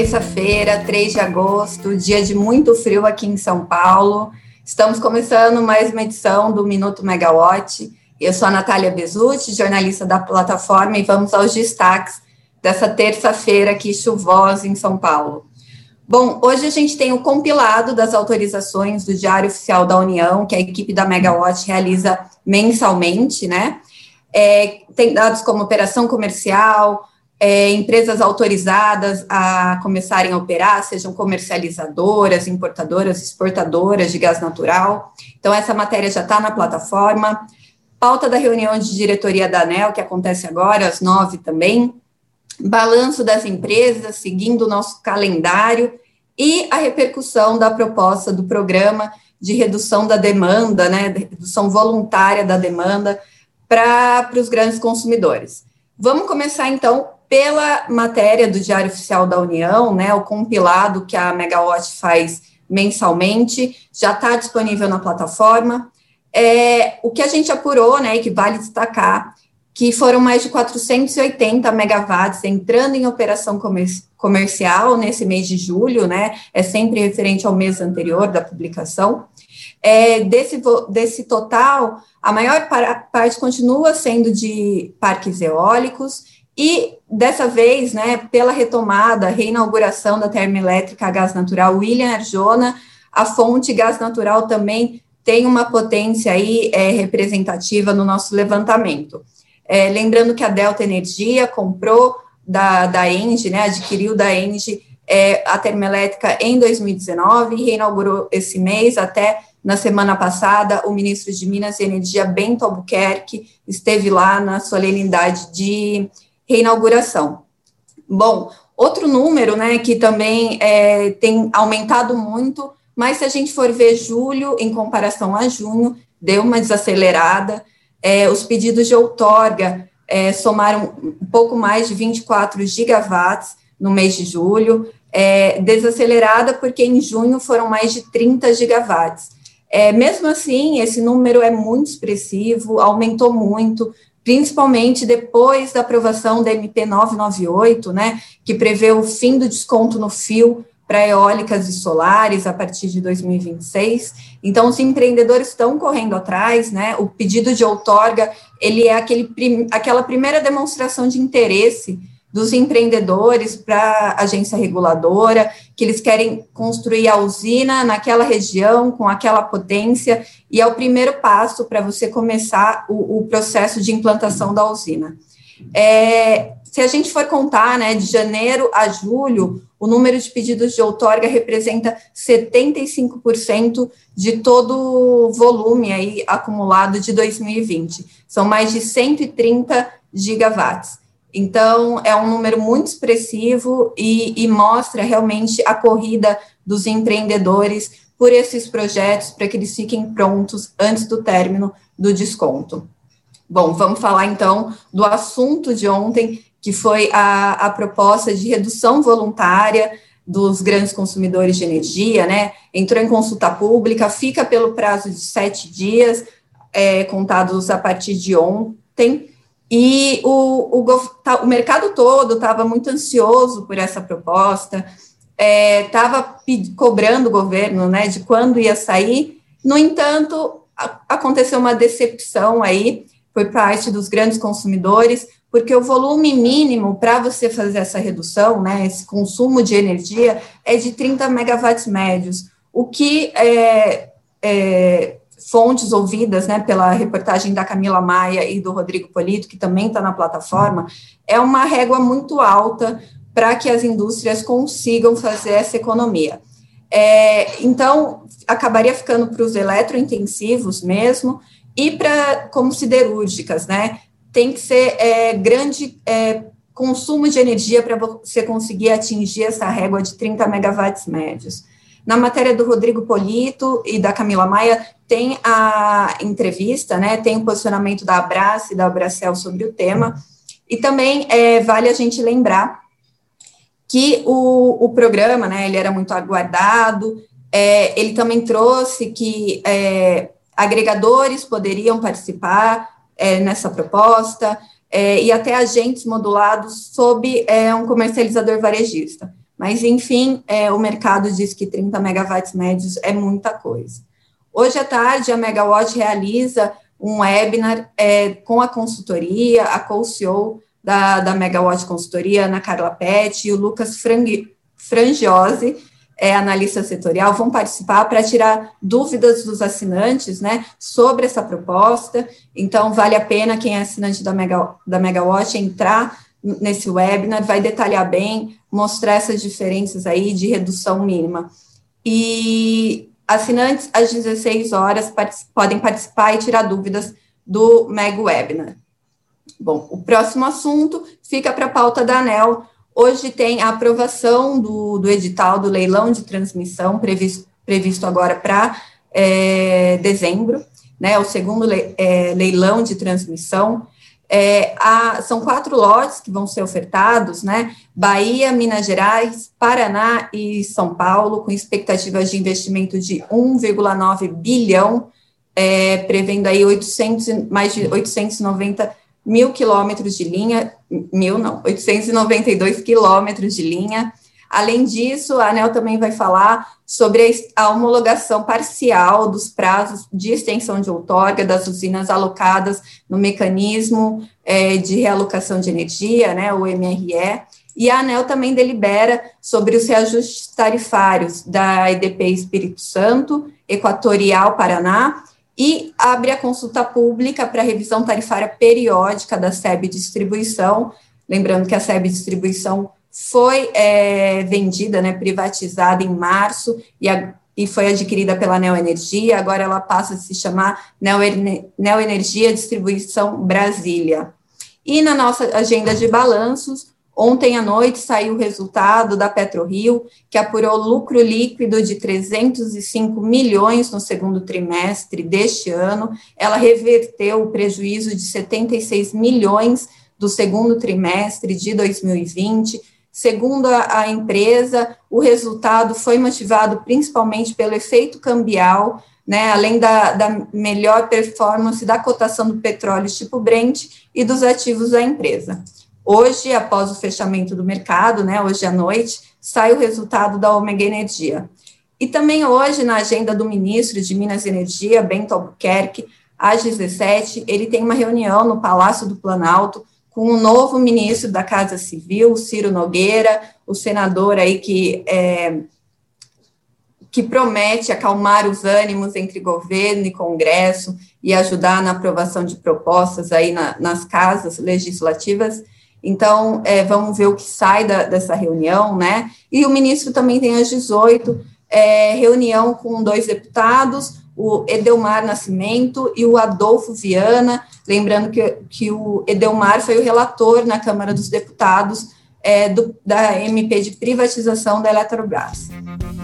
terça-feira, 3 de agosto, dia de muito frio aqui em São Paulo. Estamos começando mais uma edição do Minuto Megawatt. Eu sou a Natália Bezutti, jornalista da plataforma, e vamos aos destaques dessa terça-feira aqui chuvosa em São Paulo. Bom, hoje a gente tem o compilado das autorizações do Diário Oficial da União, que a equipe da Megawatt realiza mensalmente, né? É, tem dados como operação comercial, é, empresas autorizadas a começarem a operar, sejam comercializadoras, importadoras, exportadoras de gás natural. Então, essa matéria já está na plataforma. Pauta da reunião de diretoria da ANEL, que acontece agora, às nove também balanço das empresas, seguindo o nosso calendário, e a repercussão da proposta do programa de redução da demanda, né, redução voluntária da demanda para os grandes consumidores. Vamos começar, então, pela matéria do Diário Oficial da União, né, o compilado que a Megawatt faz mensalmente, já está disponível na plataforma. É, o que a gente apurou, né, e que vale destacar, que foram mais de 480 megawatts entrando em operação comer comercial nesse mês de julho, né? É sempre referente ao mês anterior da publicação. É, desse, desse total, a maior parte continua sendo de parques eólicos, e dessa vez, né, pela retomada, reinauguração da termoelétrica a gás natural William Arjona, a fonte gás natural também tem uma potência aí é, representativa no nosso levantamento. É, lembrando que a Delta Energia comprou da, da Engie, né, adquiriu da Engie é, a termoelétrica em 2019 e reinaugurou esse mês até na semana passada, o ministro de Minas e Energia, Bento Albuquerque, esteve lá na solenidade de reinauguração. Bom, outro número, né, que também é, tem aumentado muito, mas se a gente for ver julho em comparação a junho, deu uma desacelerada, é, os pedidos de outorga é, somaram um pouco mais de 24 gigawatts no mês de julho, é, desacelerada porque em junho foram mais de 30 gigawatts. É, mesmo assim, esse número é muito expressivo, aumentou muito, principalmente depois da aprovação da MP 998, né, que prevê o fim do desconto no fio para eólicas e solares a partir de 2026. Então, os empreendedores estão correndo atrás, né? O pedido de outorga, ele é aquele, aquela primeira demonstração de interesse dos empreendedores para a agência reguladora, que eles querem construir a usina naquela região, com aquela potência, e é o primeiro passo para você começar o, o, processo de implantação da usina. É, se a gente for contar, né, de janeiro a julho, o número de pedidos de outorga representa 75% de todo o volume aí acumulado de 2020. São mais de 130 gigawatts. Então, é um número muito expressivo e, e mostra realmente a corrida dos empreendedores por esses projetos para que eles fiquem prontos antes do término do desconto. Bom, vamos falar então do assunto de ontem, que foi a, a proposta de redução voluntária dos grandes consumidores de energia, né? Entrou em consulta pública, fica pelo prazo de sete dias, é, contados a partir de ontem, e o, o, tá, o mercado todo estava muito ansioso por essa proposta, estava é, cobrando o governo né, de quando ia sair, no entanto, a, aconteceu uma decepção aí por parte dos grandes consumidores, porque o volume mínimo para você fazer essa redução, né, esse consumo de energia, é de 30 megawatts médios, o que é, é, fontes ouvidas né, pela reportagem da Camila Maia e do Rodrigo Polito, que também está na plataforma, é uma régua muito alta para que as indústrias consigam fazer essa economia. É, então, acabaria ficando para os eletrointensivos mesmo e para como siderúrgicas, né? tem que ser é, grande é, consumo de energia para você conseguir atingir essa régua de 30 megawatts médios. Na matéria do Rodrigo Polito e da Camila Maia, tem a entrevista, né, tem o posicionamento da Abrace e da Abracel sobre o tema, e também é, vale a gente lembrar que o, o programa, né, ele era muito aguardado, é, ele também trouxe que é, agregadores poderiam participar, é, nessa proposta, é, e até agentes modulados sob é, um comercializador varejista. Mas, enfim, é, o mercado diz que 30 megawatts médios é muita coisa. Hoje à tarde, a Megawatt realiza um webinar é, com a consultoria, a co-CEO da, da Megawatt Consultoria, Ana Carla Pet e o Lucas Frangi, Frangiosi, é, analista setorial, vão participar para tirar dúvidas dos assinantes, né, sobre essa proposta. Então, vale a pena quem é assinante da, Mega, da Megawatt entrar nesse webinar, vai detalhar bem, mostrar essas diferenças aí de redução mínima. E assinantes, às 16 horas, podem participar e tirar dúvidas do Mega Webinar. Bom, o próximo assunto fica para a pauta da ANEL, Hoje tem a aprovação do, do edital do leilão de transmissão, previsto, previsto agora para é, dezembro, né, o segundo le, é, leilão de transmissão. É, são quatro lotes que vão ser ofertados, né? Bahia, Minas Gerais, Paraná e São Paulo, com expectativas de investimento de 1,9 bilhão, é, prevendo aí 800, mais de 890 mil quilômetros de linha, mil não, 892 quilômetros de linha. Além disso, a ANEL também vai falar sobre a homologação parcial dos prazos de extensão de outorga das usinas alocadas no mecanismo é, de realocação de energia, né, o MRE, e. A ANEL também delibera sobre os reajustes tarifários da EDP Espírito Santo, Equatorial Paraná e abre a consulta pública para revisão tarifária periódica da SEB Distribuição, lembrando que a SEB Distribuição foi é, vendida, né, privatizada em março e, a, e foi adquirida pela Neoenergia, agora ela passa a se chamar Neoenergia Distribuição Brasília. E na nossa agenda de balanços, Ontem à noite saiu o resultado da PetroRio, que apurou lucro líquido de 305 milhões no segundo trimestre deste ano. Ela reverteu o prejuízo de 76 milhões do segundo trimestre de 2020. Segundo a, a empresa, o resultado foi motivado principalmente pelo efeito cambial, né, além da, da melhor performance da cotação do petróleo tipo Brent e dos ativos da empresa. Hoje, após o fechamento do mercado, né, hoje à noite, sai o resultado da Omega Energia. E também hoje, na agenda do ministro de Minas e Energia, Bento Albuquerque, às 17, ele tem uma reunião no Palácio do Planalto com o novo ministro da Casa Civil, Ciro Nogueira, o senador aí que é, que promete acalmar os ânimos entre governo e Congresso e ajudar na aprovação de propostas aí na, nas casas legislativas. Então, é, vamos ver o que sai da, dessa reunião, né? E o ministro também tem às 18 é, reunião com dois deputados, o Edelmar Nascimento e o Adolfo Viana. Lembrando que, que o Edelmar foi o relator na Câmara dos Deputados é, do, da MP de privatização da Eletrobras.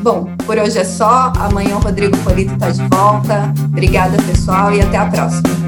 Bom, por hoje é só. Amanhã o Rodrigo Polito está de volta. Obrigada, pessoal, e até a próxima.